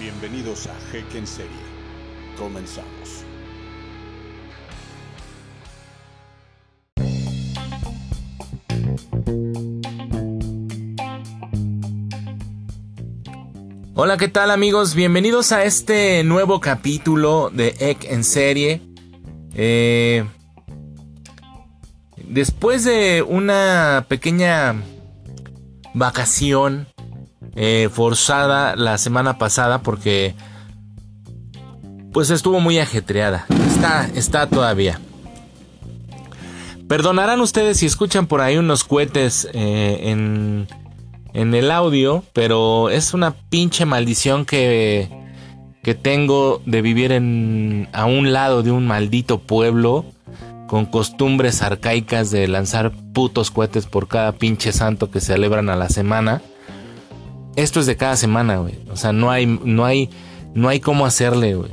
Bienvenidos a Jeque en Serie. Comenzamos. Hola, ¿qué tal amigos? Bienvenidos a este nuevo capítulo de Ek en serie. Eh, después de una pequeña vacación eh, forzada la semana pasada porque pues estuvo muy ajetreada. Está, está todavía. Perdonarán ustedes si escuchan por ahí unos cohetes eh, en en el audio, pero es una pinche maldición que, que tengo de vivir en, a un lado de un maldito pueblo con costumbres arcaicas de lanzar putos cohetes por cada pinche santo que celebran a la semana. Esto es de cada semana, güey. O sea, no hay, no hay, no hay cómo hacerle, güey.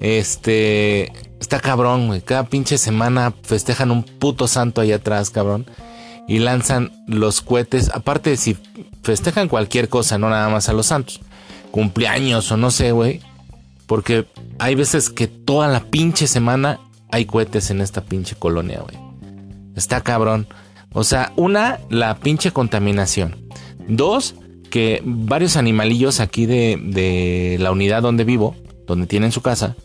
Este, está cabrón, güey. Cada pinche semana festejan un puto santo ahí atrás, cabrón y lanzan los cohetes. Aparte si festejan cualquier cosa, no nada más a los santos. Cumpleaños o no sé, güey. Porque hay veces que toda la pinche semana hay cohetes en esta pinche colonia, güey. Está cabrón. O sea, una, la pinche contaminación. Dos, que varios animalillos aquí de, de la unidad donde vivo, donde tienen su casa,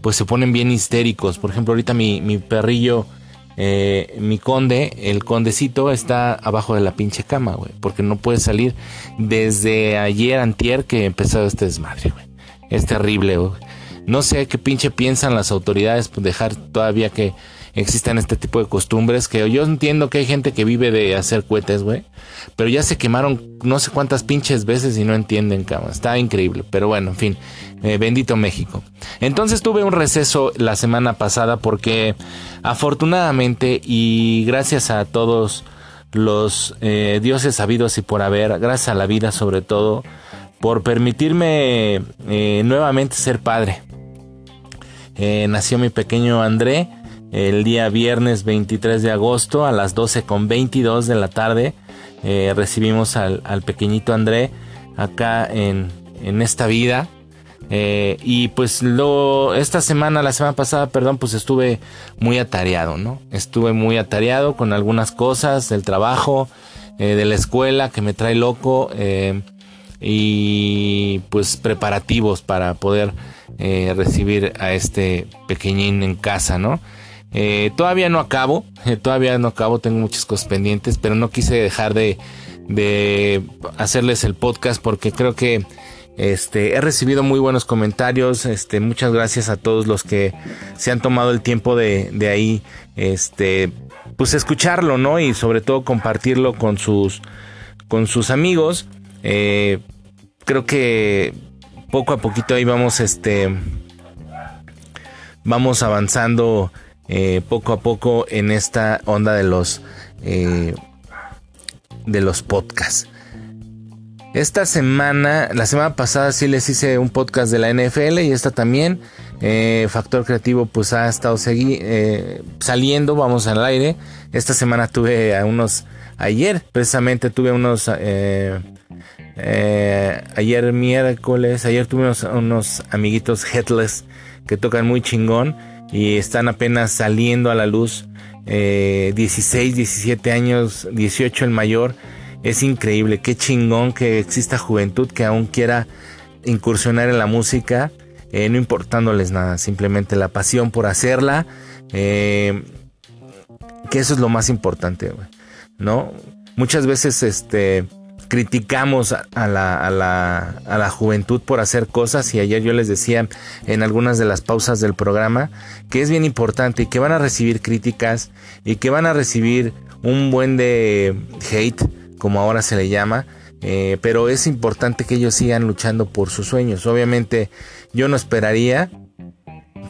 pues se ponen bien histéricos. Por ejemplo, ahorita mi, mi perrillo eh, mi conde, el condecito, está abajo de la pinche cama, güey. Porque no puede salir desde ayer, antier, que empezó este desmadre, güey. Es terrible, güey. No sé qué pinche piensan las autoridades por dejar todavía que existan este tipo de costumbres. Que yo entiendo que hay gente que vive de hacer cohetes, güey. Pero ya se quemaron no sé cuántas pinches veces y no entienden, cabrón. Está increíble. Pero bueno, en fin. Eh, bendito México. Entonces tuve un receso la semana pasada porque afortunadamente y gracias a todos los eh, dioses sabidos y por haber, gracias a la vida sobre todo, por permitirme eh, nuevamente ser padre. nació mi pequeño André el día viernes 23 de agosto a las 12 con 22 de la tarde. Eh, recibimos al, pequeñito André acá en, esta vida. Eh, y pues lo, esta semana, la semana pasada, perdón, pues estuve muy atareado, ¿no? Estuve muy atareado con algunas cosas del trabajo, eh, de la escuela que me trae loco y pues preparativos para poder recibir a este pequeñín en casa, ¿no? Eh, todavía no acabo, todavía no acabo, tengo muchas cosas pendientes, pero no quise dejar de, de hacerles el podcast porque creo que este, he recibido muy buenos comentarios. Este, muchas gracias a todos los que se han tomado el tiempo de, de ahí, este, pues escucharlo, ¿no? Y sobre todo compartirlo con sus, con sus amigos. Eh, creo que poco a poquito ahí vamos, este, vamos avanzando eh, poco a poco en esta onda de los eh, de los podcasts. Esta semana, la semana pasada sí les hice un podcast de la NFL y esta también. Eh, Factor Creativo pues ha estado saliendo, vamos al aire. Esta semana tuve a unos, ayer precisamente tuve unos, ayer miércoles, ayer tuve unos, unos amiguitos headless que tocan muy chingón y están apenas saliendo a la luz. 16, eh, 17 años, 18 el mayor. Es increíble, qué chingón que exista juventud que aún quiera incursionar en la música, eh, no importándoles nada, simplemente la pasión por hacerla, eh, que eso es lo más importante, ¿no? Muchas veces, este, criticamos a la, a, la, a la, juventud por hacer cosas y ayer yo les decía en algunas de las pausas del programa que es bien importante y que van a recibir críticas y que van a recibir un buen de hate como ahora se le llama eh, pero es importante que ellos sigan luchando por sus sueños. Obviamente yo no esperaría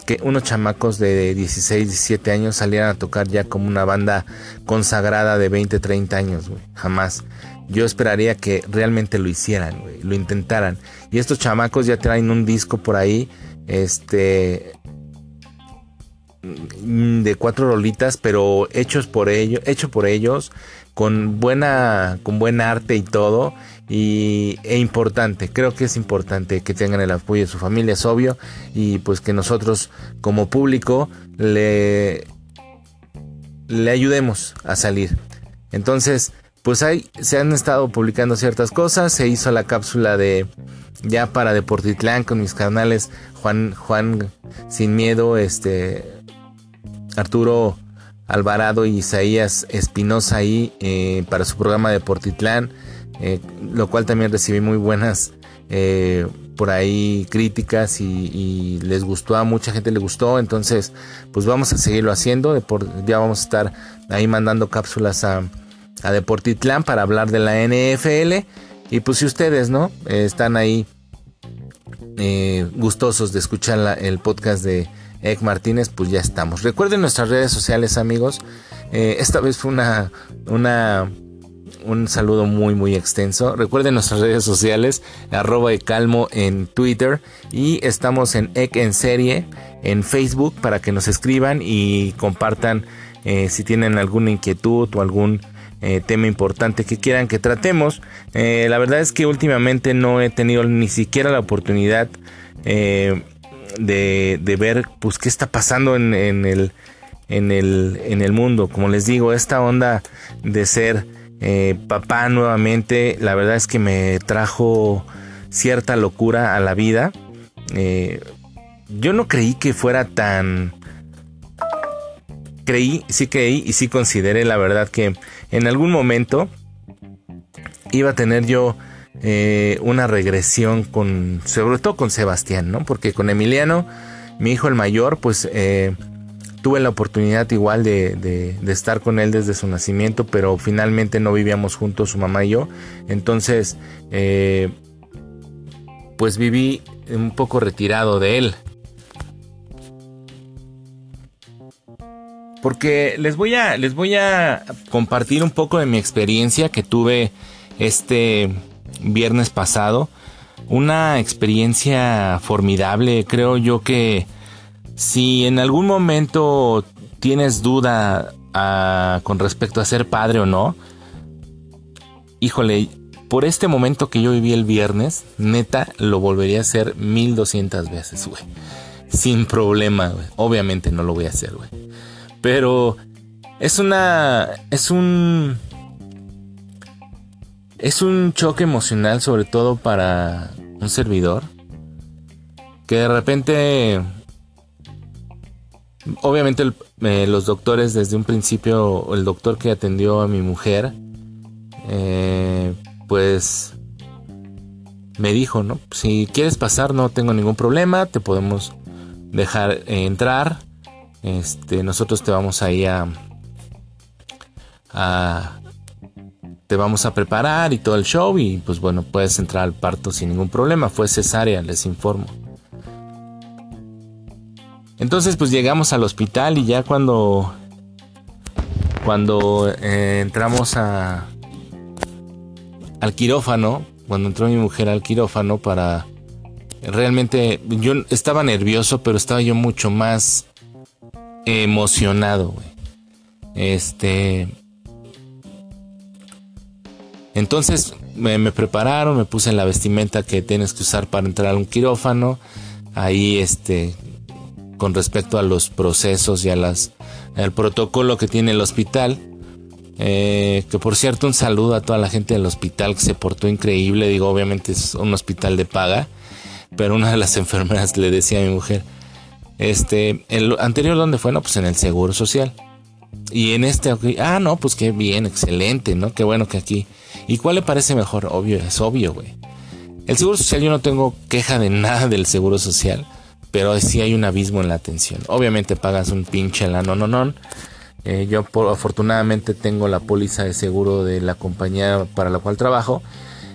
que unos chamacos de 16, 17 años salieran a tocar ya como una banda consagrada de 20, 30 años, Jamás yo esperaría que realmente lo hicieran, lo intentaran. Y estos chamacos ya traen un disco por ahí, este, mm, de cuatro rolitas, pero hechos por ellos, hecho por ellos, con buena, con buen arte y todo. y, e importante. Creo que es importante que tengan el apoyo de su familia, es obvio, y pues que nosotros como público le, le ayudemos a salir. Entonces, pues ahí se han estado publicando ciertas cosas. Se hizo la cápsula de ya para Deportitlán con mis canales Juan, Juan Sin Miedo, este Arturo Alvarado y Isaías Espinosa ahí eh, para su programa Deportitlán, eh, lo cual también recibí muy buenas eh, por ahí críticas y, les gustó, a mucha gente le gustó, entonces pues vamos a seguirlo haciendo, ya vamos a estar ahí mandando cápsulas a a Deportitlán para hablar de la NFL. Y pues si ustedes, ¿no? están ahí eh, gustosos de escuchar el podcast de Ek Martínez, pues ya estamos. Recuerden nuestras redes sociales, amigos. Eh, esta vez fue una, una, un saludo muy, muy extenso. Recuerden nuestras redes sociales, arroba calmo en Twitter. Y estamos en Ek en serie en Facebook para que nos escriban y compartan eh, si tienen alguna inquietud o algún eh, tema importante que quieran que tratemos. Eh, la verdad es que últimamente no he tenido ni siquiera la oportunidad eh, de, ver pues qué está pasando en, el, en, el, en el mundo. Como les digo, esta onda de ser papá nuevamente, la verdad es que me trajo cierta locura a la vida. yo no creí que fuera tan creí, sí creí y sí consideré la verdad que en algún momento iba a tener yo eh, una regresión con, sobre todo con Sebastián, ¿no? Porque con Emiliano, mi hijo el mayor, pues eh, tuve la oportunidad igual de, de, estar con él desde su nacimiento, pero finalmente no vivíamos juntos su mamá y yo. Entonces, eh, pues viví un poco retirado de él. Porque les voy a les voy a compartir un poco de mi experiencia que tuve este viernes pasado. Una experiencia formidable, creo yo que si en algún momento tienes duda ah, con respecto a ser padre o no, híjole, por este momento que yo viví el viernes, neta, lo volvería a hacer 1200 veces, güey. Sin problema, güey. Obviamente no lo voy a hacer, güey. Pero es una. Es un. Es un choque emocional, sobre todo para un servidor. Que de repente. Obviamente, eh, los doctores, desde un principio, el doctor que atendió a mi mujer, eh, pues me dijo, ¿no? Si quieres pasar, no tengo ningún problema, te podemos dejar entrar este, nosotros te vamos ahí a, a te vamos a preparar y todo el show y pues bueno, puedes entrar al parto sin ningún problema. Fue cesárea, les informo. Entonces pues llegamos al hospital y ya cuando cuando eh, entramos a al quirófano, cuando entró mi mujer al quirófano para realmente yo estaba nervioso, pero estaba yo mucho más emocionado. Este. Entonces me, prepararon, me puse en la vestimenta que tienes que usar para entrar a un quirófano. Ahí, este, con respecto a los procesos y a las, al protocolo que tiene el hospital. Eh, que por cierto, un saludo a toda la gente del hospital que se portó increíble. Digo, obviamente es un hospital de paga. Pero una de las enfermeras le decía a mi mujer, este, el anterior, ¿dónde fue? No, pues en el Seguro Social. Y en este, ah, no, pues qué bien, excelente, ¿no? Qué bueno que aquí. ¿Y cuál le parece mejor? Obvio, es obvio, güey. El Seguro Social, yo no tengo queja de nada del Seguro Social, pero sí hay un abismo en la atención. Obviamente pagas un pinche la no, no, no. Eh, yo afortunadamente tengo la póliza de seguro de la compañía para la cual trabajo.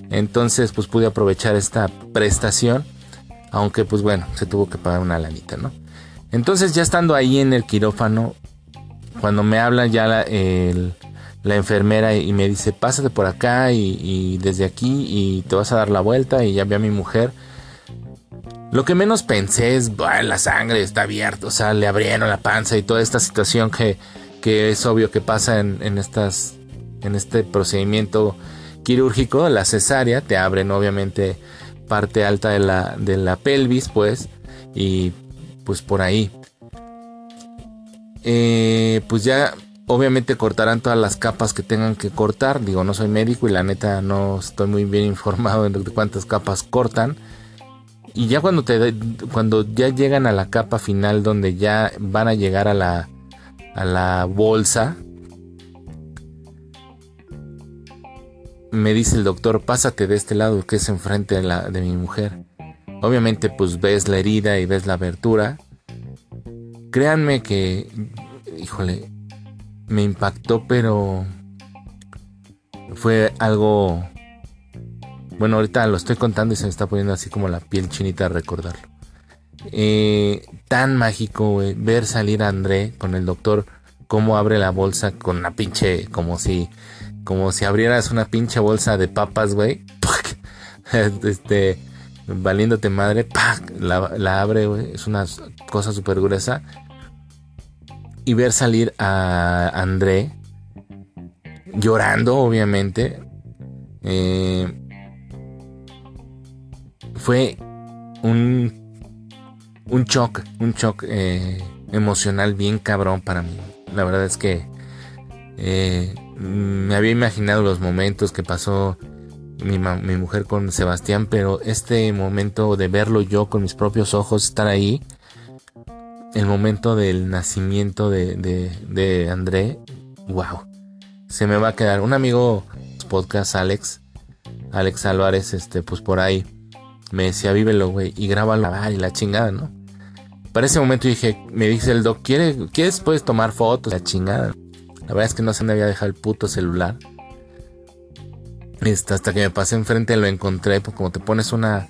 Entonces, pues pude aprovechar esta prestación. Aunque, pues bueno, se tuvo que pagar una lanita, ¿no? Entonces ya estando ahí en el quirófano, cuando me habla ya la, enfermera y me dice, pásate por acá y, desde aquí y te vas a dar la vuelta y ya vi a mi mujer. Lo que menos pensé es, la sangre está abierta, o sea, le abrieron la panza y toda esta situación que, es obvio que pasa en, estas, en este procedimiento quirúrgico, la cesárea, te abren obviamente parte alta de la, de la pelvis, pues, y pues por ahí. Eh, pues ya obviamente cortarán todas las capas que tengan que cortar. Digo, no soy médico y la neta no estoy muy bien informado de cuántas capas cortan. Y ya cuando te cuando ya llegan a la capa final donde ya van a llegar a la a la bolsa me dice el doctor, "Pásate de este lado que es enfrente de la de mi mujer." Obviamente pues ves la herida y ves la abertura. Créanme que híjole, me impactó, pero fue algo... Bueno, ahorita lo estoy contando y se me está poniendo así como la piel chinita a recordarlo. Eh, tan mágico, güey, ver salir a André con el doctor, cómo abre la bolsa con una pinche, como si, como si abrieras una pinche bolsa de papas, güey. Este, valiéndote madre, La, la abre, güey. Es una cosa súper gruesa y ver salir a André llorando, obviamente, eh, fue un, un shock, un shock eh, emocional bien cabrón para mí. La verdad es que eh, me había imaginado los momentos que pasó mi, mi, mujer con Sebastián, pero este momento de verlo yo con mis propios ojos, estar ahí, el momento del nacimiento de, de, André, wow, se me va a quedar. Un amigo podcast, Alex, Alex Álvarez, este, pues por ahí, me decía, vívelo, güey, y grábalo, y la chingada, ¿no? Para ese momento dije, me dice el doc, ¿quieres, ¿quieres puedes tomar fotos? La chingada. La verdad es que no se me había dejado el puto celular. Este, hasta que me pasé enfrente lo encontré, pues como te pones una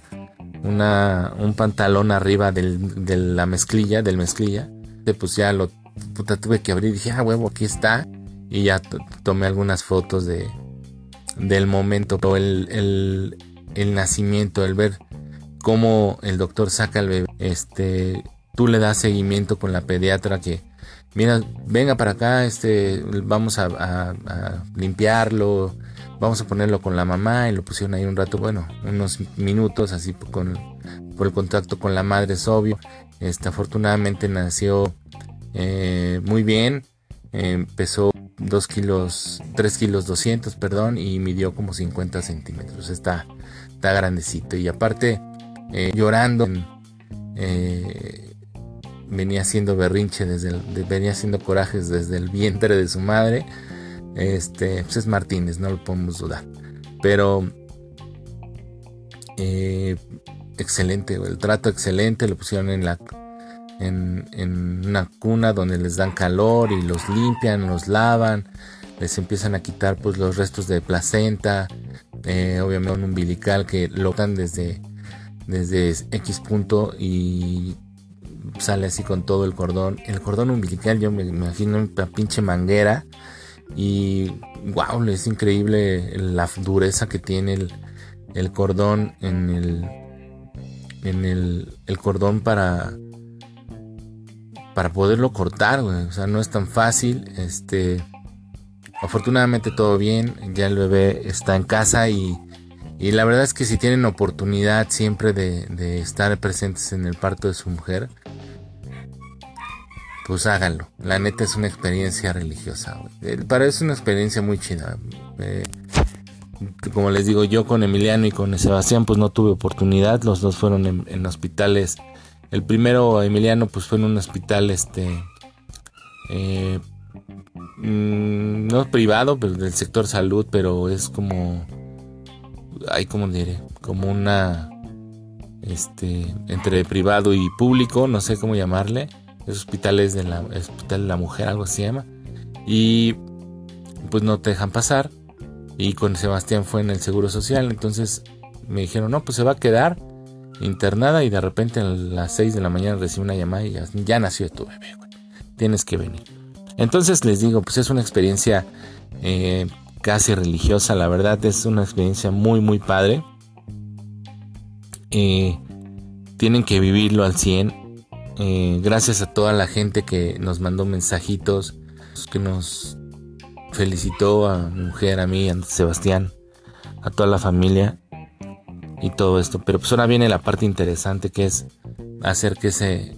una, un pantalón arriba de la mezclilla, del mezclilla. Pues ya lo puta, tuve que abrir dije, ah, huevo, aquí está. Y ya tomé algunas fotos de, del momento, pero el, el, nacimiento, el ver cómo el doctor saca al bebé, este, tú le das seguimiento con la pediatra que, mira, venga para acá, este, vamos a limpiarlo, vamos a ponerlo con la mamá y lo pusieron ahí un rato, bueno, unos minutos así con, por el contacto con la madre es obvio. Este, afortunadamente nació eh, muy bien, empezó 2 kilos, 3 kilos 200, perdón, y midió como 50 centímetros, está, está grandecito. Y aparte eh, llorando, eh, venía haciendo berrinche desde venía haciendo corajes desde el vientre de su madre este, pues es Martínez, no lo podemos dudar. Pero eh, excelente, el trato excelente, lo pusieron en la en, una cuna donde les dan calor y los limpian, los lavan, les empiezan a quitar pues los restos de placenta, eh, obviamente un umbilical que lo dan desde desde X punto y sale así con todo el cordón. El cordón umbilical yo me imagino una pinche manguera y wow, es increíble la dureza que tiene el, cordón en el en el, el, cordón para para poderlo cortar, O sea, no es tan fácil. Este afortunadamente todo bien, ya el bebé está en casa y, y la verdad es que si tienen oportunidad siempre de estar presentes en el parto de su mujer, pues háganlo. La neta es una experiencia religiosa. Eh, para eso es una experiencia muy chida. Eh, como les digo, yo con Emiliano y con Sebastián pues no tuve oportunidad. Los dos fueron en, hospitales. El primero, Emiliano, pues fue en un hospital este... Eh, mm, no privado, pero del sector salud, pero es como... Hay como diré, como una... Este, entre privado y público, no sé cómo llamarle es hospitales de la, hospital de la mujer, algo se llama. Y pues no te dejan pasar. Y con Sebastián fue en el Seguro Social. Entonces me dijeron, no, pues se va a quedar internada. Y de repente a las 6 de la mañana recibe una llamada y ya, nació tu bebé. Tienes que venir. Entonces les digo, pues es una experiencia eh, casi religiosa. La verdad es una experiencia muy, muy padre. Eh, tienen que vivirlo al 100 eh, gracias a toda la gente que nos mandó mensajitos, que nos felicitó a mi mujer, a mí, a Sebastián, a toda la familia y todo esto. Pero pues ahora viene la parte interesante que es hacer que ese,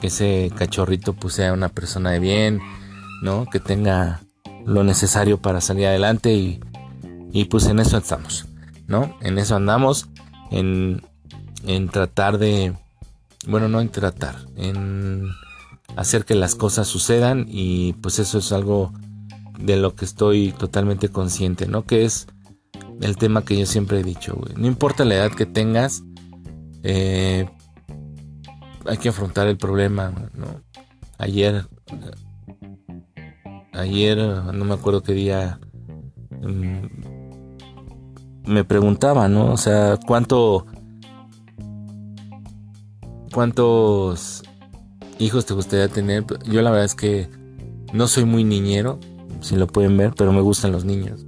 que ese cachorrito pues sea una persona de bien, ¿no? Que tenga lo necesario para salir adelante y, y pues en eso estamos, ¿no? En eso andamos, en, en tratar de, bueno, no en tratar, en hacer que las cosas sucedan y pues eso es algo de lo que estoy totalmente consciente, ¿no? Que es el tema que yo siempre he dicho, güey. No importa la edad que tengas, eh, hay que afrontar el problema, ¿no? Ayer, ayer, no me acuerdo qué día, mm, me preguntaba, ¿no? O sea, ¿cuánto, cuántos hijos te gustaría tener? Yo la verdad es que no soy muy niñero, si lo pueden ver, pero me gustan los niños.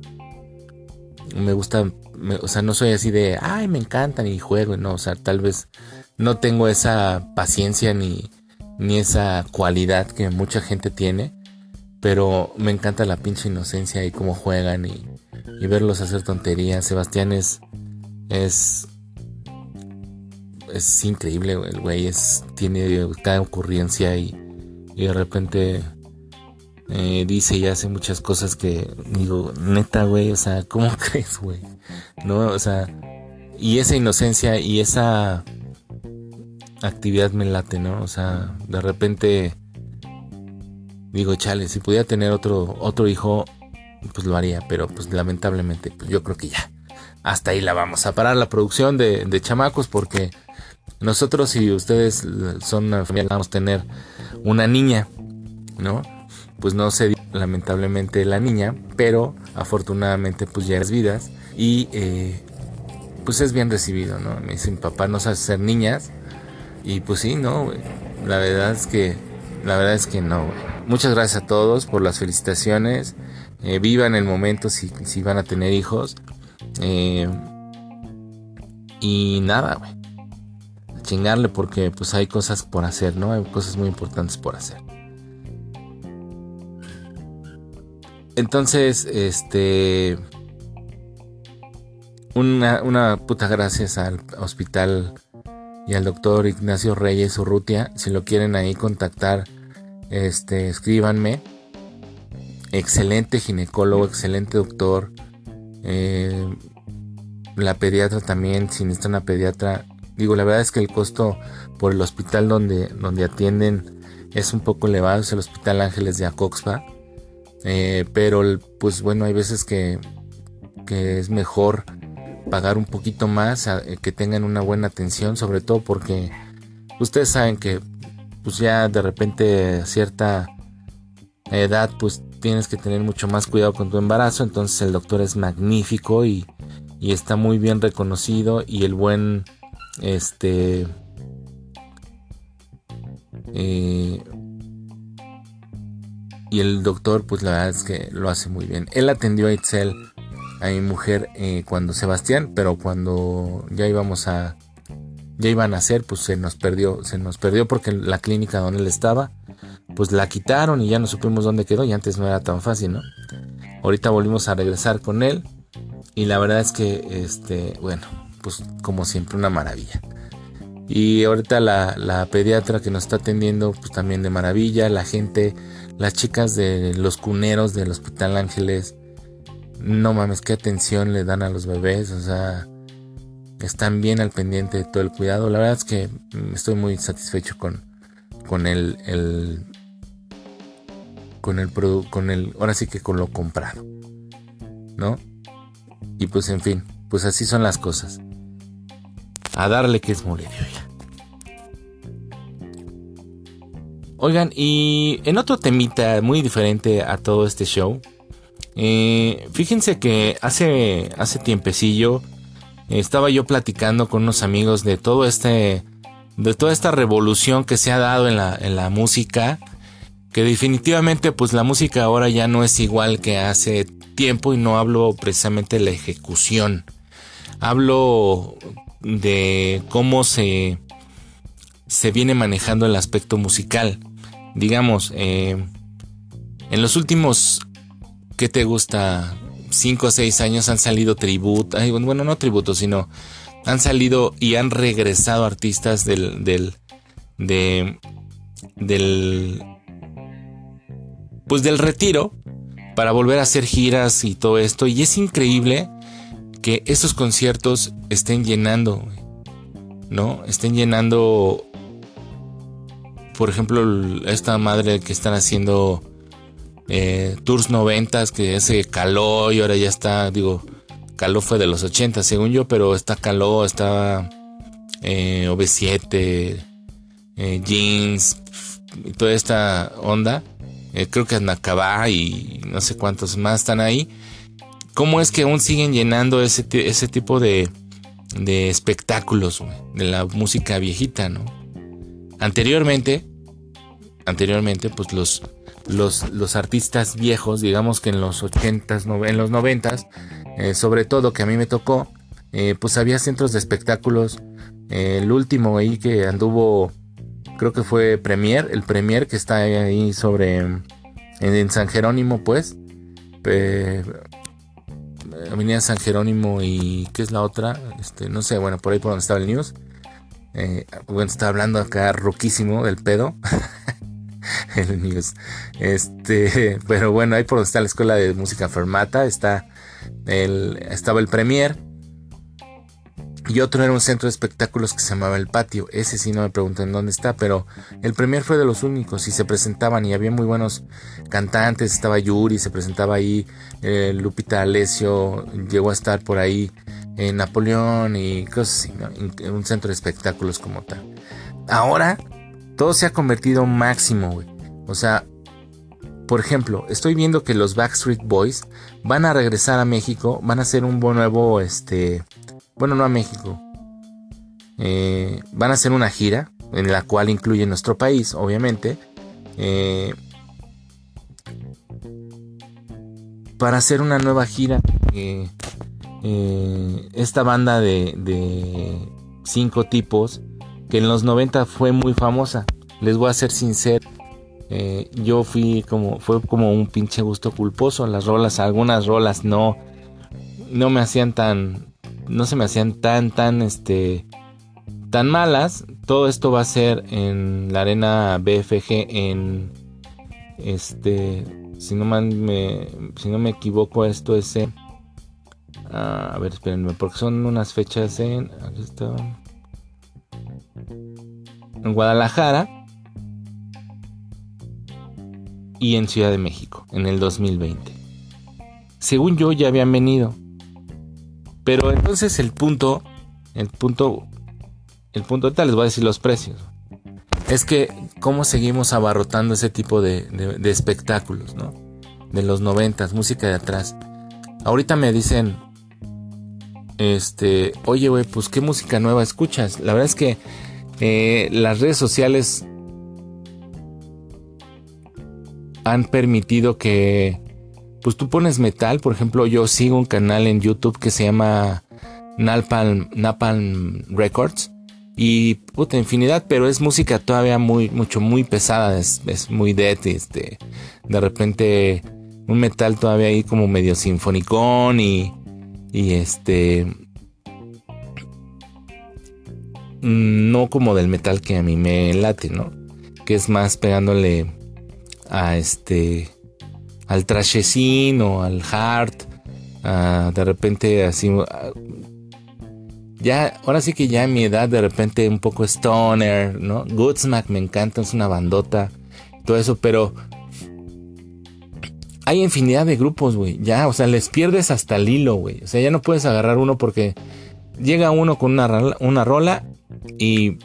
Me gusta, o sea, no soy así de, ay, me encantan y juego, no, o sea, tal vez no tengo esa paciencia ni, ni esa cualidad que mucha gente tiene, pero me encanta la pinche inocencia y cómo juegan y, y verlos hacer tonterías. Sebastián es, es, es increíble, el güey es, tiene cada ocurrencia y, y de repente eh, dice y hace muchas cosas que digo, neta, güey, o sea, ¿cómo crees, güey? ¿No? O sea, y esa inocencia y esa actividad me late, ¿no? O sea, de repente digo, chale, si pudiera tener otro, otro hijo, pues lo haría, pero pues lamentablemente, pues yo creo que ya. Hasta ahí la vamos a parar la producción de, de chamacos porque nosotros y ustedes son una familia, vamos a tener una niña, ¿no? pues no se dio lamentablemente la niña, pero afortunadamente pues ya es vidas y eh, pues es bien recibido, ¿no? Me dicen, papá, no sabes ser niñas y pues sí, no, La verdad es que, la verdad es que no, Muchas gracias a todos por las felicitaciones. Eh, vivan el momento si, si, van a tener hijos. Eh, y nada, güey. Chingarle porque pues hay cosas por hacer, ¿no? Hay cosas muy importantes por hacer. Entonces, este. Una, una puta gracias al hospital y al doctor Ignacio Reyes Urrutia. Si lo quieren ahí contactar, este, escríbanme. Excelente ginecólogo, excelente doctor. Eh, la pediatra también, si necesitan una pediatra. Digo, la verdad es que el costo por el hospital donde, donde atienden es un poco elevado. Es el Hospital Ángeles de Acoxpa eh, pero pues bueno, hay veces que, que es mejor pagar un poquito más, eh, que tengan una buena atención, sobre todo porque ustedes saben que pues ya de repente a cierta edad pues tienes que tener mucho más cuidado con tu embarazo, entonces el doctor es magnífico y, y está muy bien reconocido y el buen este eh, y el doctor, pues la verdad es que lo hace muy bien. Él atendió a Itzel, a mi mujer, eh, cuando Sebastián, pero cuando ya íbamos a. Ya iban a hacer, pues se nos perdió. Se nos perdió porque la clínica donde él estaba, pues la quitaron y ya no supimos dónde quedó. Y antes no era tan fácil, ¿no? Ahorita volvimos a regresar con él. Y la verdad es que, este, bueno, pues como siempre, una maravilla. Y ahorita la, la pediatra que nos está atendiendo, pues también de maravilla. La gente las chicas de los cuneros del Hospital Ángeles, no mames, qué atención le dan a los bebés, o sea, están bien al pendiente de todo el cuidado. La verdad es que estoy muy satisfecho con, con el, el con el producto, con el, ahora sí que con lo comprado, ¿no? Y pues en fin, pues así son las cosas. A darle que es molidio ya. Oigan, y en otro temita muy diferente a todo este show, eh, fíjense que hace, hace tiempecillo estaba yo platicando con unos amigos de todo este, de toda esta revolución que se ha dado en la, en la música, que definitivamente pues la música ahora ya no es igual que hace tiempo y no hablo precisamente de la ejecución, hablo de cómo se, se viene manejando el aspecto musical digamos, eh, en los últimos, ¿qué te gusta? 5 o 6 años han salido tributos, bueno, no tributos, sino han salido y han regresado artistas del, del, de, del, pues del retiro para volver a hacer giras y todo esto. Y es increíble que estos conciertos estén llenando, ¿no? Estén llenando, por ejemplo, esta madre que están haciendo eh, Tours 90 que ese caló y ahora ya está, digo, caló fue de los 80 según yo, pero está caló, está eh, OV7, eh, jeans toda esta onda. Eh, creo que Anacabá y no sé cuántos más están ahí. ¿Cómo es que aún siguen llenando ese, ese tipo de, de espectáculos de la música viejita, ¿no? Anteriormente, anteriormente, pues los, los, los artistas viejos, digamos que en los 80s, en los 90s, eh, sobre todo que a mí me tocó, pues había centros de espectáculos. el último ahí que anduvo creo que fue Premier, el Premier que está ahí sobre en, San Jerónimo, pues. Avenida San Jerónimo y ¿qué es la otra? Este, no sé, bueno, por ahí por donde estaba el news. Eh, bueno, está hablando acá roquísimo del pedo. el news. Este, pero bueno, ahí por donde está la escuela de música Fermata, está el, estaba el Premier y otro era un centro de espectáculos que se llamaba El Patio. Ese sí no me pregunten dónde está, pero el premier fue de los únicos y se presentaban y había muy buenos cantantes. Estaba Yuri, se presentaba ahí. Eh, Lupita Alessio llegó a estar por ahí. en Napoleón y cosas así, un centro de espectáculos como tal. Ahora todo se ha convertido máximo, güey. O sea, por ejemplo, estoy viendo que los Backstreet Boys van a regresar a México, van a hacer un nuevo, este, bueno, no a México. Eh, van a hacer una gira en la cual incluye nuestro país, obviamente. Eh, para hacer una nueva gira. Eh, esta banda de, de, cinco tipos que en los 90 fue muy famosa. Les voy a ser sincero. yo fui como, fue como un pinche gusto culposo. Las rolas, algunas rolas no, no me hacían tan, no se me hacían tan, tan, este, tan malas. Todo esto va a ser en la arena BFG en, este, si no me, si no me equivoco, esto es ah, a ver, espérenme, porque son unas fechas en, aquí está, en Guadalajara y en Ciudad de México en el 2020. Según yo ya habían venido, pero entonces el punto, el punto, el punto tal les voy a decir los precios. Es que cómo seguimos abarrotando ese tipo de, espectáculos, ¿no? De los noventas, música de atrás. Ahorita me dicen, este, oye, güey, pues qué música nueva escuchas. La verdad es que eh, las redes sociales han permitido que pues tú pones metal, por ejemplo, yo sigo un canal en YouTube que se llama Napalm, Records y puta infinidad, pero es música todavía muy mucho muy pesada, es, muy dead, este, de repente un metal todavía ahí como medio sinfonicón y y este no como del metal que a mí me late, ¿no? Que es más pegándole a este al trashecín o al hard, de repente así, ya, ahora sí que ya en mi edad de repente un poco stoner, ¿no? Goodsmack me encanta, es una bandota, todo eso, pero hay infinidad de grupos, güey, ya, o sea, les pierdes hasta el hilo, güey, o sea, ya no puedes agarrar uno porque llega uno con una, una rola y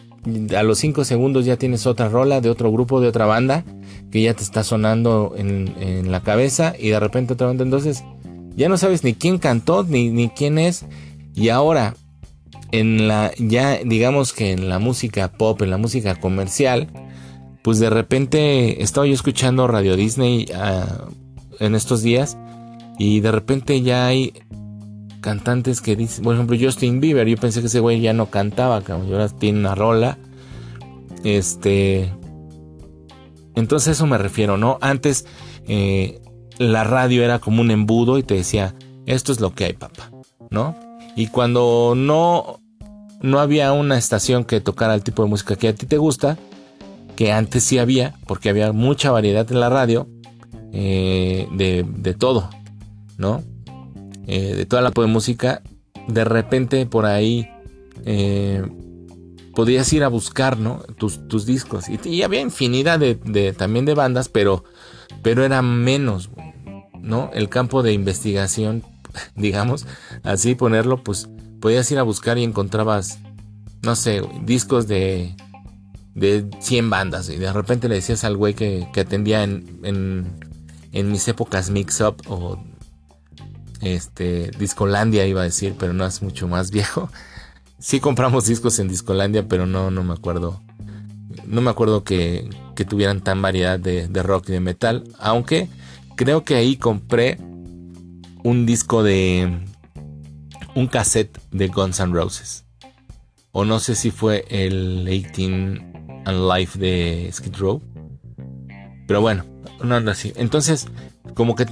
a los 5 segundos ya tienes otra rola de otro grupo, de otra banda, que ya te está sonando en, la cabeza y de repente otra banda. Entonces ya no sabes ni quién cantó, ni, ni quién es. Y ahora, en la, ya digamos que en la música pop, en la música comercial, pues de repente estaba yo escuchando Radio Disney ah, en estos días y de repente ya hay cantantes que dicen, por ejemplo, Justin Bieber, yo pensé que ese güey ya no cantaba, cabrón, y ahora tiene una rola. Este. Entonces, eso me refiero, ¿no? Antes, eh, la radio era como un embudo y te decía, esto es lo que hay, papá, ¿no? Y cuando no, no había una estación que tocara el tipo de música que a ti te gusta, que antes sí había, porque había mucha variedad en la radio, eh, de, todo, ¿no? Eh, de toda la de música, de repente por ahí eh, podías ir a buscar, ¿no? Tus, discos. Y, había infinidad de, también de bandas, pero, pero era menos, ¿no? El campo de investigación, digamos, así ponerlo, pues podías ir a buscar y encontrabas, no sé, discos de, de 100 bandas. Y de repente le decías al güey que, atendía en, en, mis épocas Mix Up o este Discolandia iba a decir, pero no es mucho más viejo. Sí compramos discos en Discolandia, pero no, no me acuerdo. No me acuerdo que, que tuvieran tan variedad de, rock y de metal. Aunque creo que ahí compré un disco de un cassette de Guns N' Roses. O no sé si fue el 18 and Life de Skid Row. Pero bueno, no anda así. Entonces, como que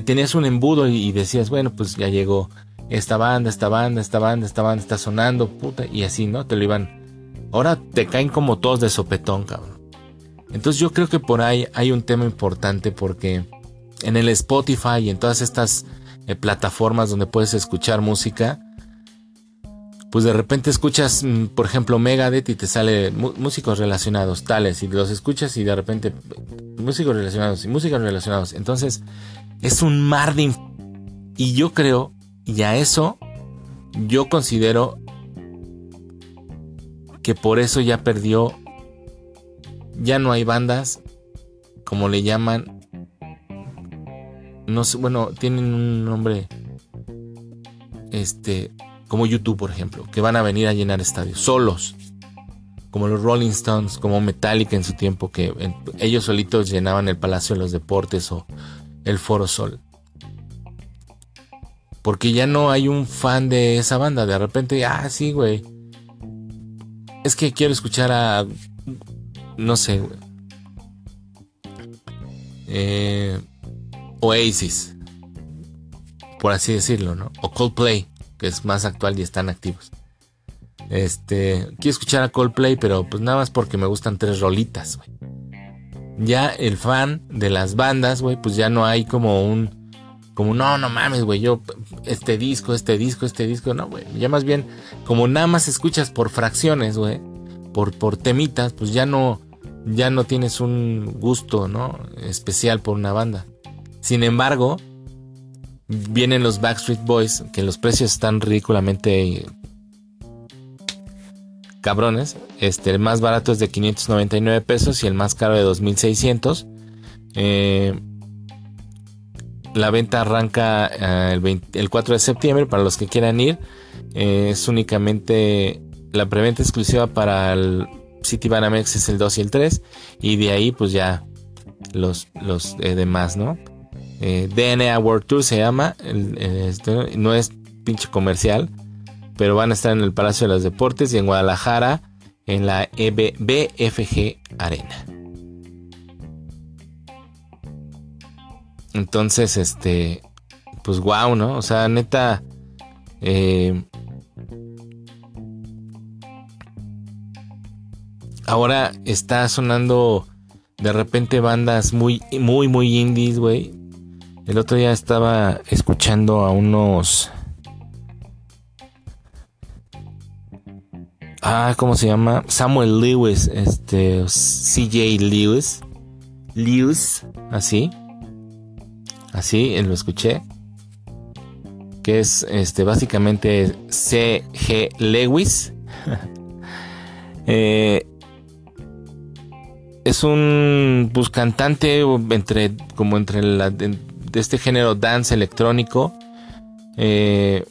tenías un embudo y decías, bueno, pues ya llegó esta banda, esta banda, esta banda, esta banda está sonando, puta, y así, ¿no? Te lo iban. Ahora te caen como todos de sopetón, cabrón. Entonces yo creo que por ahí hay un tema importante porque en el Spotify y en todas estas eh, plataformas donde puedes escuchar música, pues de repente escuchas, mm, por ejemplo, Megadeth y te sale músicos relacionados, tales, y los escuchas y de repente músicos relacionados y músicos relacionados. Entonces, es un mar de... Y yo creo, y a eso, yo considero que por eso ya perdió, ya no hay bandas, como le llaman, no sé, bueno, tienen un nombre, este, como YouTube, por ejemplo, que van a venir a llenar estadios solos, como los Rolling Stones, como Metallica en su tiempo, que ellos solitos llenaban el Palacio de los Deportes o el Foro Sol. Porque ya no hay un fan de esa banda. De repente, ah, sí, güey. Es que quiero escuchar a. No sé, güey. Eh, Oasis, por así decirlo, ¿no? O Coldplay, que es más actual y están activos. Este, quiero escuchar a Coldplay, pero pues nada más porque me gustan tres rolitas, güey. Ya el fan de las bandas, güey, pues ya no hay como un como no, no mames, güey, yo este disco, este disco, este disco, no, güey. Ya más bien como nada más escuchas por fracciones, güey, por por temitas, pues ya no ya no tienes un gusto, ¿no? especial por una banda. Sin embargo, vienen los Backstreet Boys, que los precios están ridículamente cabrones. Este, el más barato es de 599 pesos y el más caro de 2600. Eh, la venta arranca eh, el, 4 de septiembre para los que quieran ir. Eh, es únicamente la preventa exclusiva para el City Banamex es el 2 y el 3. Y de ahí pues ya los, los demás, ¿no? Eh, DNA World Tour se llama, este, no es pinche comercial, pero van a estar en el Palacio de los Deportes y en Guadalajara en la BFG Arena. Entonces, este, pues wow, ¿no? O sea, neta, eh, ahora está sonando de repente bandas muy, muy, muy indies, güey. El otro día estaba escuchando a unos... Ah, ¿cómo se llama? Samuel Lewis, este, CJ Lewis. Lewis, así. Así, lo escuché. Que es, este, básicamente CG Lewis. eh, es un pues, cantante entre como entre la, de este género dance electrónico. Eh,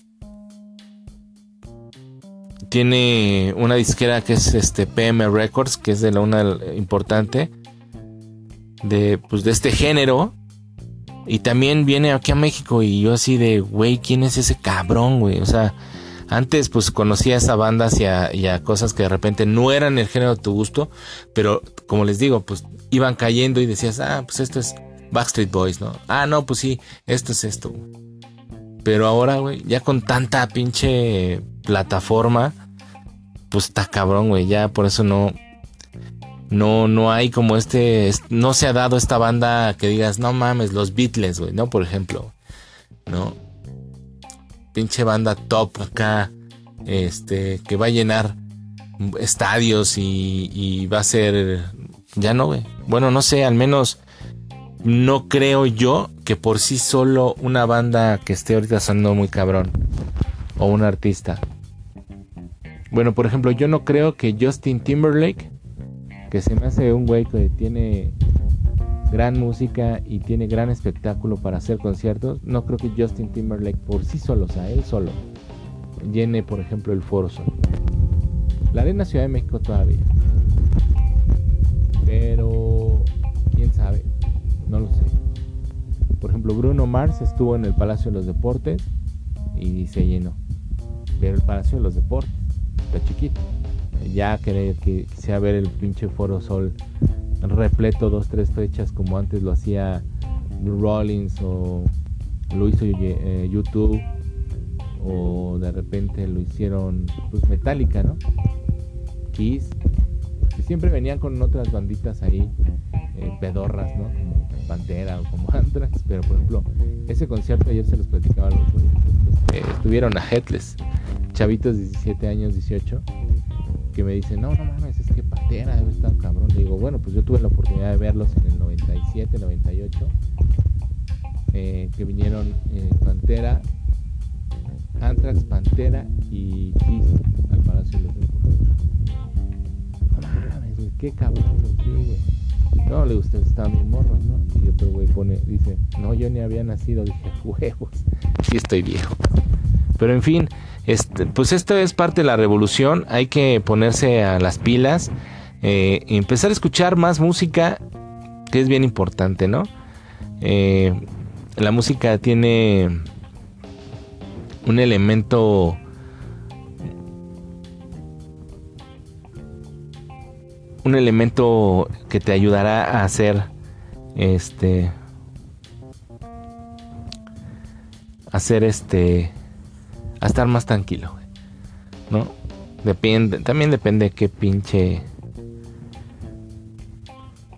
tiene una disquera que es este PM Records, que es de la una importante de pues de este género. Y también viene aquí a México y yo así de, güey, ¿quién es ese cabrón, güey? O sea, antes pues conocía a esa banda y a, cosas que de repente no eran el género de tu gusto, pero como les digo, pues iban cayendo y decías, ah, pues esto es Backstreet Boys, ¿no? Ah, no, pues sí, esto es esto. Pero ahora, güey, ya con tanta pinche plataforma, pues está cabrón, güey. Ya por eso no. No, no hay como este. No se ha dado esta banda que digas, no mames, los Beatles, güey, ¿no? Por ejemplo. ¿No? Pinche banda top acá. Este. Que va a llenar estadios y, y va a ser. Ya no, güey. Bueno, no sé, al menos no creo yo que por sí solo una banda que esté ahorita sonando muy cabrón o un artista. Bueno, por ejemplo, yo no creo que Justin Timberlake, que se me hace un güey que tiene gran música y tiene gran espectáculo para hacer conciertos, no creo que Justin Timberlake por sí solo, o sea, él solo, llene, por ejemplo, el Foro Sol. La Arena Ciudad de México todavía. Pero, no lo sé. Por ejemplo, Bruno Mars estuvo en el Palacio de los Deportes y se llenó. Pero el Palacio de los Deportes está chiquito. Ya que, que quisiera ver el pinche Foro Sol repleto dos, tres fechas como antes lo hacía Rollins o lo hizo eh, YouTube o de repente lo hicieron pues Metallica, ¿no? Kiss. Que siempre venían con otras banditas ahí, eh, pedorras, ¿no? Pantera o como Anthrax, pero por ejemplo, ese concierto ayer se los platicaba a los eh, estuvieron a Headless, chavitos de 17 años, 18, que me dicen, no, no mames, es que Pantera debe estar cabrón. Le digo, bueno, pues yo tuve la oportunidad de verlos en el 97, 98, eh, que vinieron eh, Pantera, Anthrax, Pantera y Kiss al Palacio de los Deportes. No qué cabrón, güey. No, le gusta, estaban bien morros, ¿no? Y otro güey pone, dice, no, yo ni había nacido. Dije, huevos, sí estoy viejo. Pero en fin, este, pues esto es parte de la revolución. Hay que ponerse a las pilas. Eh, y empezar a escuchar más música, que es bien importante, ¿no? Eh, la música tiene un elemento un elemento que te ayudará a hacer este hacer este a estar más tranquilo no depende también depende de qué pinche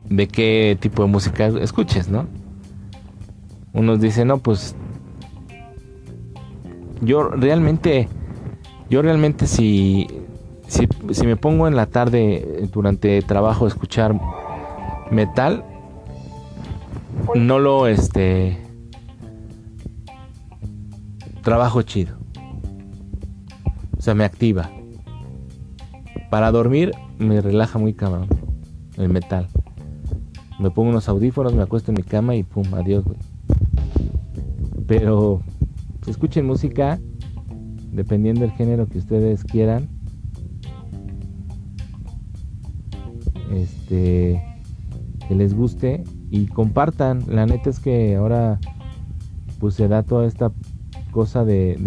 de qué tipo de música escuches no unos dicen no pues yo realmente yo realmente si si, me pongo en la tarde eh, durante trabajo a escuchar metal, no lo este trabajo chido. O sea, me activa. Para dormir me relaja muy cabrón el metal. Me pongo unos audífonos, me acuesto en mi cama y pum, adiós, güey. Pero escuchen música, dependiendo del género que ustedes quieran, este que les guste y compartan. La neta es que ahora pues se da toda esta cosa de,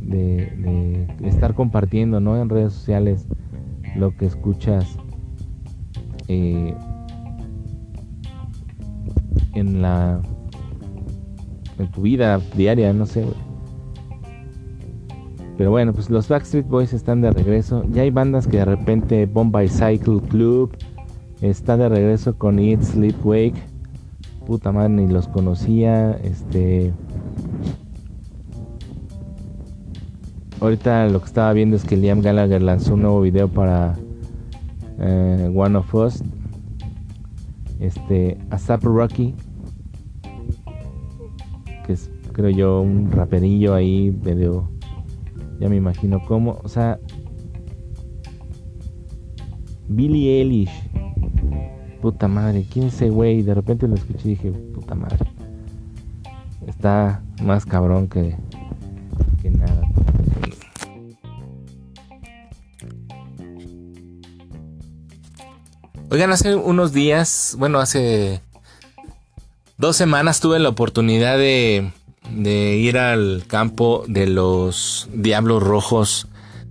de, estar compartiendo ¿no? en redes sociales lo que escuchas eh, en la en tu vida diaria, no sé. Pero bueno, pues los Backstreet Boys están de regreso. Ya hay bandas que de repente Bombay Cycle Club está de regreso con Eat Sleep Wake. Puta madre, ni los conocía. Este. Ahorita lo que estaba viendo es que Liam Gallagher lanzó un nuevo video para eh, One of Us. Este. ASAP Rocky. Que es, creo yo, un raperillo ahí medio ya me imagino cómo, o sea, Billy Eilish. Puta madre, ¿quién es ese güey? De repente lo escuché y dije, puta madre. Está más cabrón que, que nada. Oigan, hace unos días, bueno, hace dos semanas tuve la oportunidad de de ir al campo de los Diablos Rojos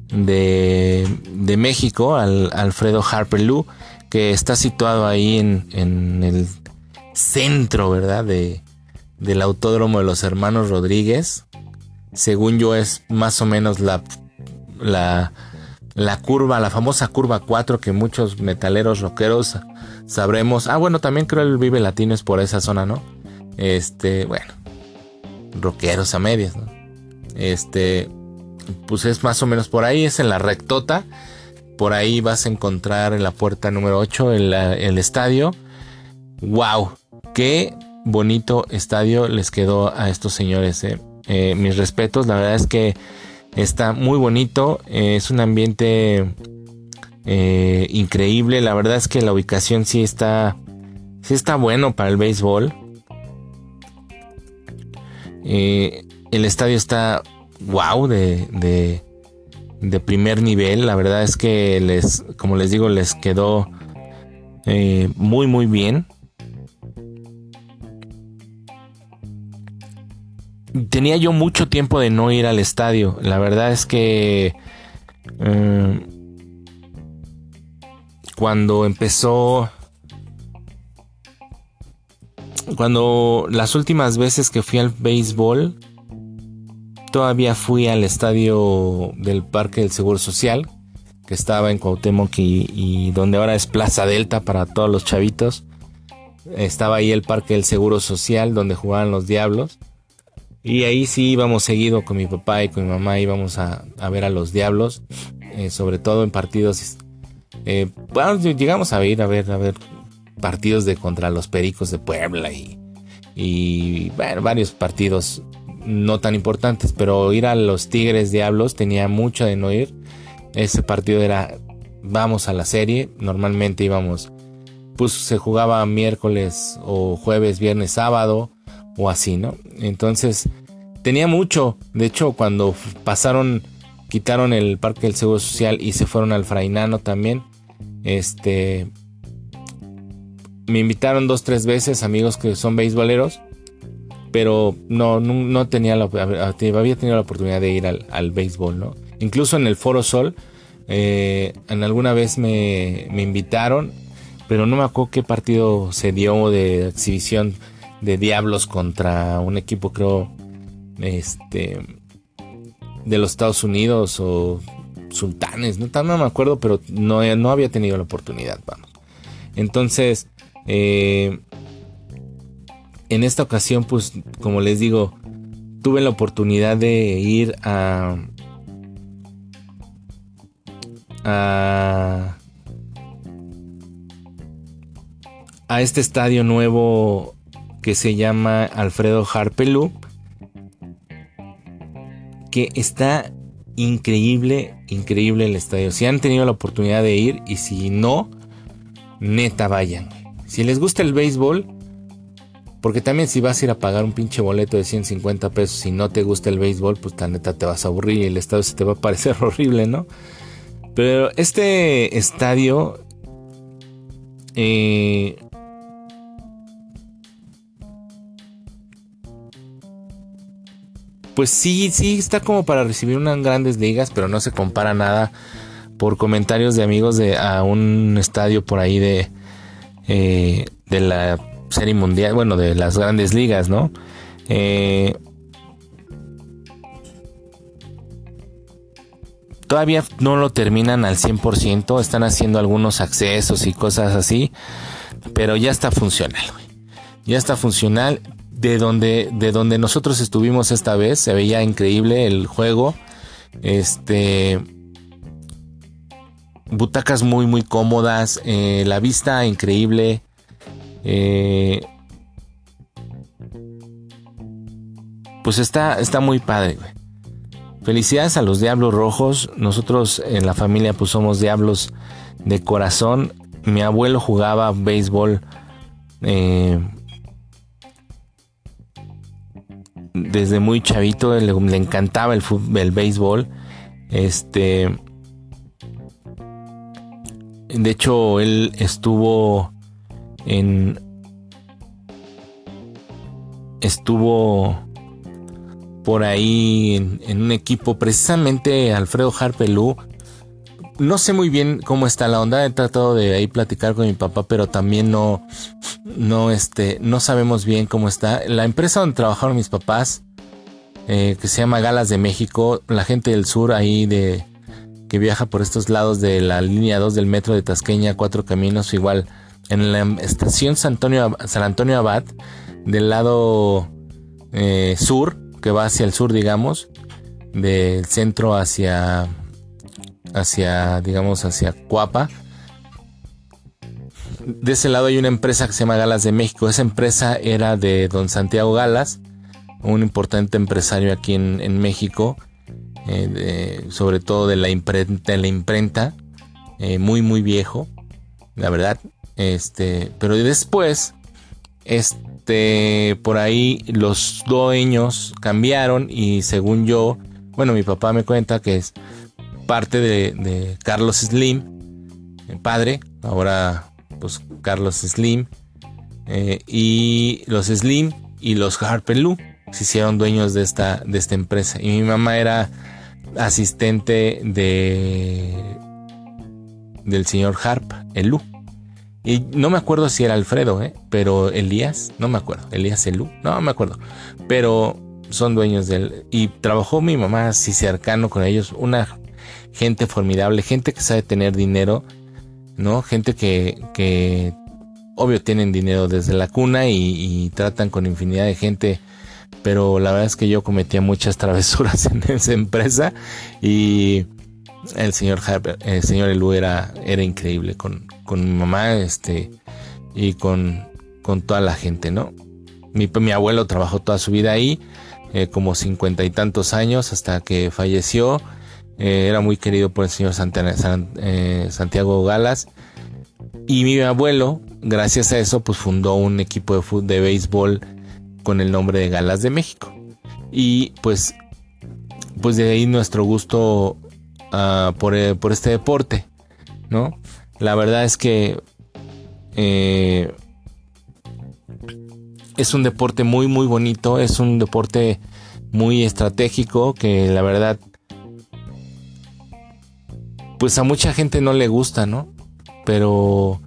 de, de México, al Alfredo Harper Lou, que está situado ahí en, en el centro, ¿verdad? De, del autódromo de los hermanos Rodríguez. Según yo es más o menos la, la, la curva, la famosa curva 4 que muchos metaleros rockeros sabremos. Ah, bueno, también creo el Vive Latino es por esa zona, ¿no? Este, bueno, rockeros a medias, ¿no? Este, pues es más o menos por ahí, es en la rectota. Por ahí vas a encontrar en la puerta número 8 el, estadio. ¡Wow! ¡Qué bonito estadio les quedó a estos señores! Eh. Eh, mis respetos, la verdad es que está muy bonito. Eh, es un ambiente increíble. La verdad es que la ubicación sí está, sí está bueno para el béisbol. El estadio está wow de, de, primer nivel. La verdad es que les, como les digo, les quedó eh, muy muy bien. Tenía yo mucho tiempo de no ir al estadio. La verdad es que eh, cuando empezó cuando las últimas veces que fui al béisbol todavía fui al estadio del Parque del Seguro Social, que estaba en Cuauhtémoc y, donde ahora es Plaza Delta para todos los chavitos. Estaba ahí el Parque del Seguro Social, donde jugaban los Diablos. Y ahí sí íbamos seguido con mi papá y con mi mamá, íbamos a, ver a los Diablos, eh, sobre todo en partidos. Eh, bueno, llegamos a ir a ver, a ver partidos de contra los Pericos de Puebla y, varios partidos no tan importantes, pero ir a los Tigres Diablos tenía mucho de no ir. Ese partido era vamos a la serie, normalmente íbamos pues se jugaba miércoles o jueves, viernes, sábado o así, ¿no? Entonces tenía mucho, de hecho cuando pasaron quitaron el Parque del Seguro Social y se fueron al Frainano también, este me invitaron dos tres veces amigos que son beisboleros pero no, no, tenía la, había tenido la oportunidad de ir al, béisbol, ¿no? Incluso en el Foro Sol, eh, en alguna vez me, invitaron, pero no me acuerdo qué partido se dio de exhibición de Diablos contra un equipo, creo, este, de los Estados Unidos o Sultanes, no, no me acuerdo, pero no, no había tenido la oportunidad, vamos. Entonces, eh, en esta ocasión, pues como les digo, tuve la oportunidad de ir a... a, a este estadio nuevo que se llama Alfredo Harpelú que está increíble, increíble el estadio. Si han tenido la oportunidad de ir y si no, neta vayan. Si les gusta el béisbol, porque también si vas a ir a pagar un pinche boleto de 150 pesos y no te gusta el béisbol, pues la neta te vas a aburrir y el estadio se te va a parecer horrible, ¿no? Pero este estadio... Eh, pues sí, sí está como para recibir unas grandes ligas, pero no se compara nada por comentarios de amigos de a un estadio por ahí de eh, de la serie mundial, bueno, de las grandes ligas, ¿no? Eh, todavía no lo terminan al 100%, están haciendo algunos accesos y cosas así, pero ya está funcional, Ya está funcional. De donde, de donde nosotros estuvimos esta vez, se veía increíble el juego. Este. Butacas muy, muy cómodas. Eh, la vista increíble. Eh, pues está, está muy padre, Felicidades a los Diablos Rojos. Nosotros en la familia pues somos Diablos de corazón. Mi abuelo jugaba béisbol eh, desde muy chavito. Le, encantaba el, el béisbol. Este, de hecho, él estuvo en estuvo por ahí en, un equipo precisamente Alfredo Harpelú no sé muy bien cómo está la onda. He tratado de ahí platicar con mi papá, pero también no, no, este, no sabemos bien cómo está. La empresa donde trabajaron mis papás, eh, que se llama Galas de México, la gente del sur ahí de que viaja por estos lados de la línea 2 del metro de Tasqueña, Cuatro Caminos, igual en la estación San Antonio, San Antonio Abad, del lado eh, sur, que va hacia el sur, digamos, del centro hacia hacia, digamos, hacia Cuapa. De ese lado hay una empresa que se llama Galas de México. Esa empresa era de don Santiago Galas, un importante empresario aquí en, México, eh, sobre todo de la imprenta, la imprenta eh, muy, muy viejo, la verdad. Este, pero después, este, por ahí los dueños cambiaron y según yo, bueno, mi papá me cuenta que es parte de, Carlos Slim, el padre, ahora pues Carlos Slim, eh, y los Slim y los Harper se hicieron dueños de esta, de esta empresa. Y mi mamá era asistente de del señor Harp, el Lu. Y no me acuerdo si era Alfredo, ¿eh? pero Elías, no me acuerdo, Elías Lu, no me acuerdo. Pero son dueños del... Y trabajó mi mamá así cercano con ellos, una gente formidable, gente que sabe tener dinero, ¿no? Gente que, que obvio tienen dinero desde la cuna y, tratan con infinidad de gente, pero la verdad es que yo cometía muchas travesuras en esa empresa y el señor el señor Elu era, era increíble con, con mi mamá, este, y con, con toda la gente, ¿no? Mi, mi abuelo trabajó toda su vida ahí, eh, como cincuenta y tantos años hasta que falleció eh, era muy querido por el señor eh, Santiago Galas. Y mi abuelo, gracias a eso, pues fundó un equipo de, de béisbol con el nombre de Galas de México. Y pues, pues de ahí nuestro gusto ah, por, eh, por, este deporte, ¿no? La verdad es que es un deporte muy, muy bonito, es un deporte muy estratégico que la verdad pues a mucha gente no le gusta, ¿no? Pero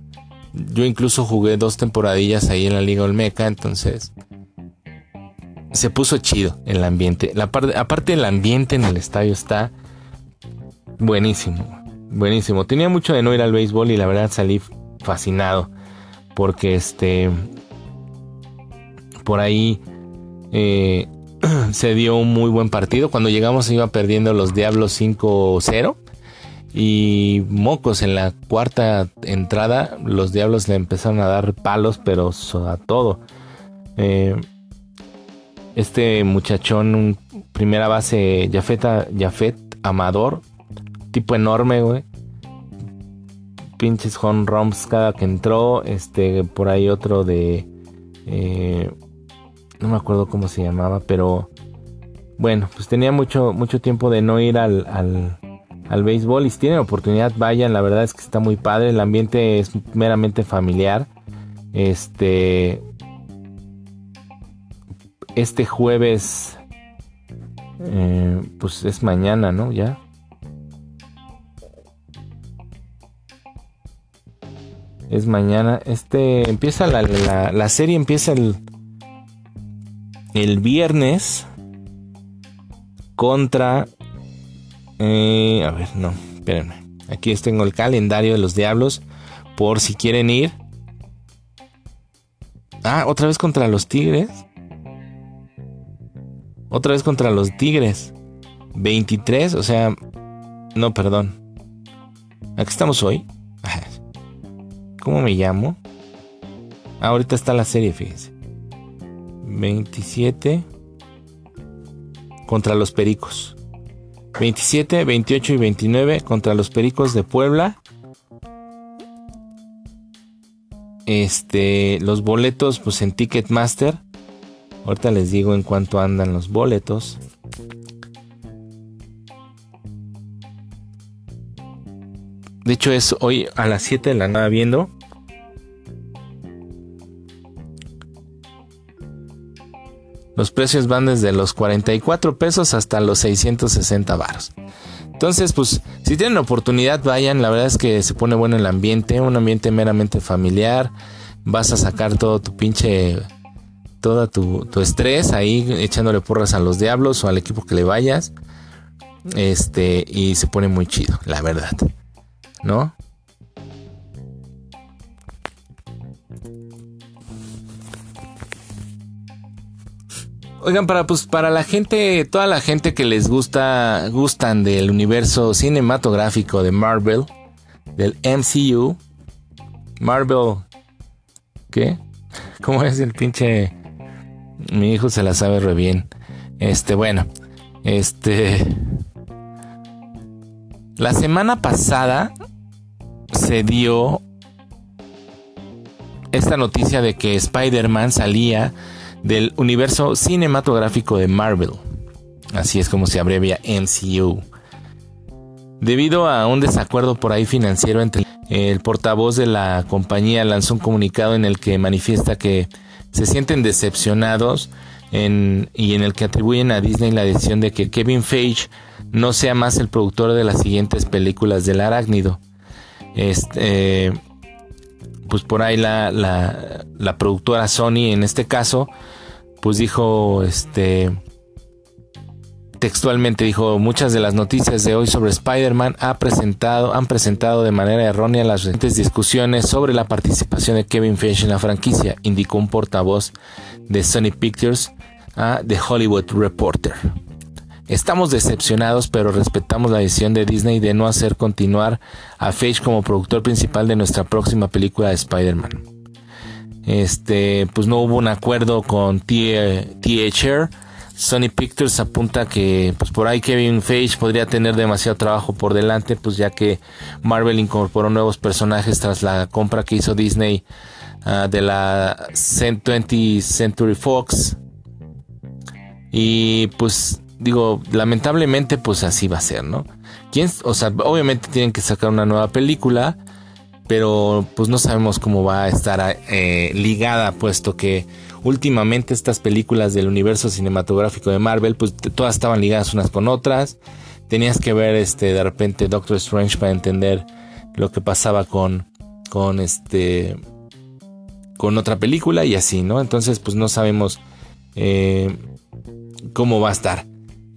yo incluso jugué dos temporadillas ahí en la Liga Olmeca, entonces se puso chido el ambiente. Aparte el ambiente en el estadio está buenísimo, buenísimo. Tenía mucho de no ir al béisbol y la verdad salí fascinado porque este por ahí eh, se dio un muy buen partido. Cuando llegamos iba perdiendo los Diablos 5-0 y mocos en la cuarta entrada, los diablos le empezaron a dar palos, pero a todo. Eh, este muchachón, un primera base, Jafet, Amador, tipo enorme, güey. Pinches home runs cada que entró. Este, por ahí otro de. Eh, no me acuerdo cómo se llamaba, pero. Bueno, pues tenía mucho, mucho tiempo de no ir al al béisbol y si tienen oportunidad vayan, la verdad es que está muy padre, el ambiente es meramente familiar. Este este jueves eh, pues es mañana, ¿no? Ya. Es mañana. Este empieza la, la, serie empieza el el viernes contra eh, a ver, no, espérenme. Aquí tengo el calendario de los diablos. Por si quieren ir. Ah, otra vez contra los tigres. Otra vez contra los tigres. 23, o sea... No, perdón. Aquí estamos hoy. ¿Cómo me llamo? Ah, ahorita está la serie, fíjense. 27 contra los pericos. 27, 28 y 29 contra los Pericos de Puebla. Este, los boletos pues en Ticketmaster. Ahorita les digo en cuánto andan los boletos. De hecho es hoy a las 7 de la nada viendo. Los precios van desde los 44 pesos hasta los 660 baros. Entonces, pues, si tienen oportunidad, vayan. La verdad es que se pone bueno el ambiente, un ambiente meramente familiar. Vas a sacar todo tu pinche, todo tu, tu estrés ahí echándole porras a los diablos o al equipo que le vayas. Este, y se pone muy chido, la verdad. ¿No? Oigan, para pues para la gente, toda la gente que les gusta, gustan del universo cinematográfico de Marvel, del MCU, Marvel, ¿qué? ¿Cómo es el pinche? Mi hijo se la sabe re bien. Este, bueno, este, la semana pasada se dio esta noticia de que Spider-Man salía del universo cinematográfico de Marvel. Así es como se abrevia MCU. Debido a un desacuerdo por ahí financiero entre el portavoz de la compañía lanzó un comunicado en el que manifiesta que se sienten decepcionados y en el que atribuyen a Disney la decisión de que Kevin Feige no sea más el productor de las siguientes películas del arácnido. Este, pues por ahí la, la, productora Sony en este caso, pues dijo, este, textualmente dijo, muchas de las noticias de hoy sobre Spider-Man ha presentado, han presentado de manera errónea las recientes discusiones sobre la participación de Kevin Feige en la franquicia, indicó un portavoz de Sony Pictures a The Hollywood Reporter. Estamos decepcionados, pero respetamos la decisión de Disney de no hacer continuar a Feige como productor principal de nuestra próxima película de Spider-Man. Este, pues no hubo un acuerdo con THR. Sony Pictures apunta que pues por ahí Kevin Feige podría tener demasiado trabajo por delante, pues ya que Marvel incorporó nuevos personajes tras la compra que hizo Disney ah, de la 20th Century Fox. Y pues digo, lamentablemente, pues así va a ser, ¿no? ¿Quién, o sea, obviamente tienen que sacar una nueva película, pero pues no sabemos cómo va a estar eh, ligada, puesto que últimamente estas películas del universo cinematográfico de Marvel, pues todas estaban ligadas unas con otras. Tenías que ver, este, de repente Doctor Strange para entender lo que pasaba con, con este, con otra película y así, ¿no? Entonces, pues no sabemos eh, cómo va a estar.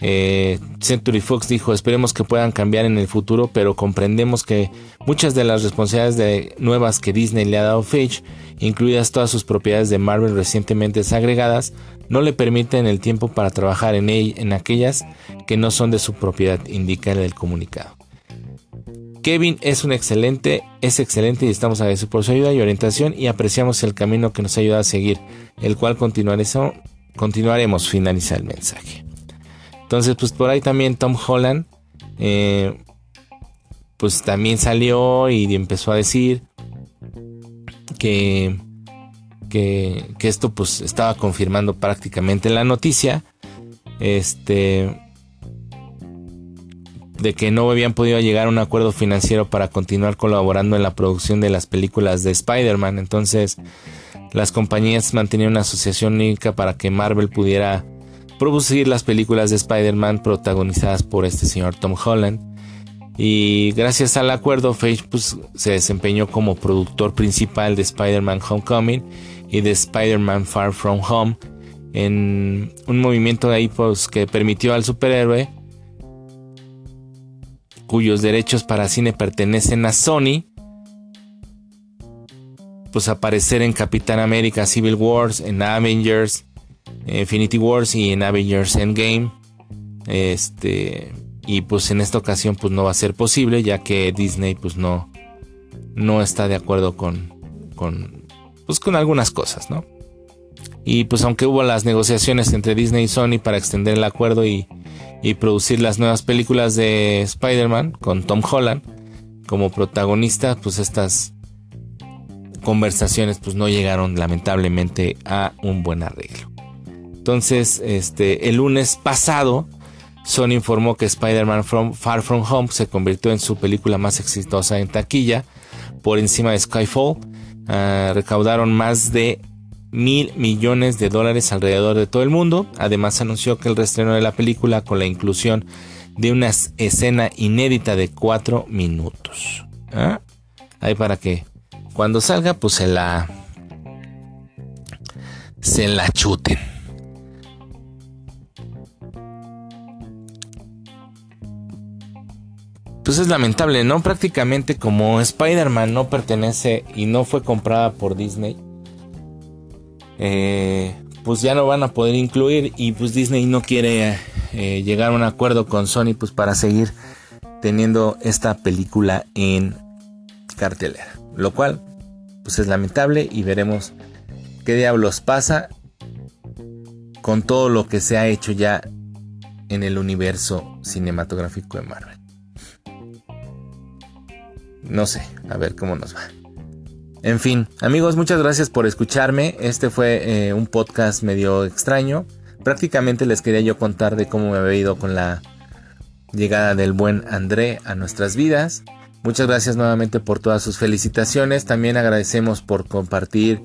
Eh, Century Fox dijo, esperemos que puedan cambiar en el futuro, pero comprendemos que muchas de las responsabilidades de nuevas que Disney le ha dado Feige, incluidas todas sus propiedades de Marvel recientemente desagregadas, no le permiten el tiempo para trabajar en, en aquellas que no son de su propiedad, indica el comunicado. Kevin es un excelente, es excelente y estamos agradecidos por su ayuda y orientación y apreciamos el camino que nos ayuda a seguir, el cual continuaremos, finaliza el mensaje. Entonces, pues por ahí también Tom Holland, eh, pues también salió y empezó a decir que, que, esto pues estaba confirmando prácticamente la noticia. Este de que no habían podido llegar a un acuerdo financiero para continuar colaborando en la producción de las películas de Spider-Man. Entonces, las compañías mantenían una asociación única para que Marvel pudiera producir las películas de Spider-Man protagonizadas por este señor Tom Holland. Y gracias al acuerdo, Feige pues, se desempeñó como productor principal de Spider-Man Homecoming y de Spider-Man Far From Home en un movimiento de ahí pues, que permitió al superhéroe cuyos derechos para cine pertenecen a Sony pues aparecer en Capitán América Civil Wars, en Avengers, Infinity Wars y en Avengers Endgame. Este, y pues en esta ocasión pues no va a ser posible ya que Disney pues no, no está de acuerdo con, con, pues con algunas cosas, ¿no? Y pues aunque hubo las negociaciones entre Disney y Sony para extender el acuerdo y, y producir las nuevas películas de Spider-Man con Tom Holland como protagonista, pues estas conversaciones pues no llegaron lamentablemente a un buen arreglo. Entonces, este, el lunes pasado, Sony informó que Spider-Man Far From Home se convirtió en su película más exitosa en taquilla, por encima de Skyfall. Ah, recaudaron más de mil millones de dólares alrededor de todo el mundo. Además, anunció que el reestreno de la película, con la inclusión de una escena inédita de 4 minutos. ¿Ah? Ahí para que cuando salga, pues se la. Se la chuten. Pues es lamentable, ¿no? Prácticamente como Spider-Man no pertenece y no fue comprada por Disney, eh, pues ya no van a poder incluir y pues Disney no quiere eh, llegar a un acuerdo con Sony pues para seguir teniendo esta película en cartelera. Lo cual pues es lamentable y veremos qué diablos pasa con todo lo que se ha hecho ya en el universo cinematográfico de Marvel. No sé, a ver cómo nos va. En fin, amigos, muchas gracias por escucharme. Este fue eh, un podcast medio extraño. Prácticamente les quería yo contar de cómo me había ido con la llegada del buen André a nuestras vidas. Muchas gracias nuevamente por todas sus felicitaciones. También agradecemos por compartir.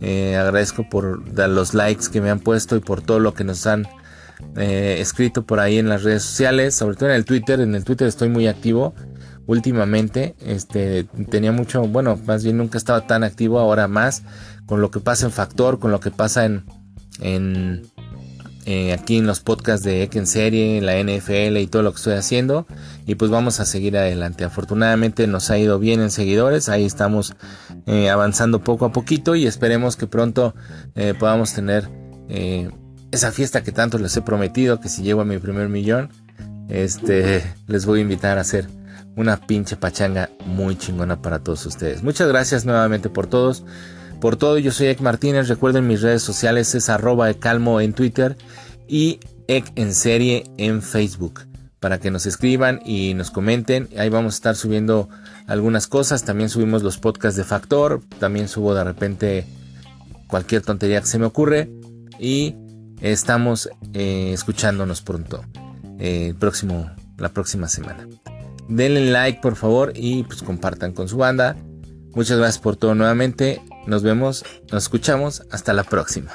Eh, agradezco por dar los likes que me han puesto y por todo lo que nos han eh, escrito por ahí en las redes sociales. Sobre todo en el Twitter. En el Twitter estoy muy activo últimamente. Este tenía mucho, bueno, más bien nunca estaba tan activo, ahora más. Con lo que pasa en Factor, con lo que pasa en, en eh, aquí en los podcasts de Ek en serie, la NFL y todo lo que estoy haciendo. Y pues vamos a seguir adelante. Afortunadamente nos ha ido bien en seguidores. Ahí estamos eh, avanzando poco a poquito y esperemos que pronto eh, podamos tener esa fiesta que tanto les he prometido. Que si llego a mi primer millón, este, les voy a invitar a hacer una pinche pachanga muy chingona para todos ustedes. Muchas gracias nuevamente por todos por todo, yo soy Ek Martínez. Recuerden mis redes sociales es arroba calmo en Twitter y Ek en serie en Facebook. Para que nos escriban y nos comenten. Ahí vamos a estar subiendo algunas cosas. También subimos los podcasts de Factor. También subo de repente cualquier tontería que se me ocurre. Y estamos eh, escuchándonos pronto. Eh, próximo, la próxima semana. Denle like por favor y pues compartan con su banda. Muchas gracias por todo nuevamente. Nos vemos, nos escuchamos. Hasta la próxima.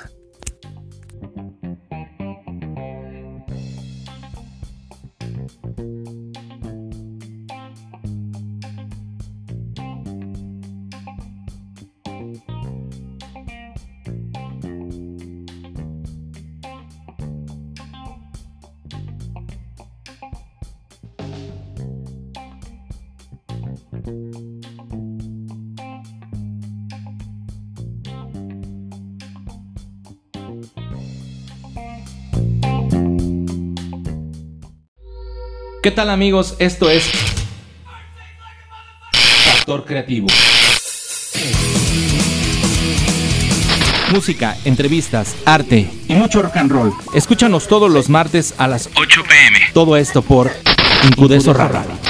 Tal amigos? Esto es Factor Creativo. Música, entrevistas, arte y mucho rock and roll. Escúchanos todos los martes a las 8 pm. Todo esto por Incudeso Radio.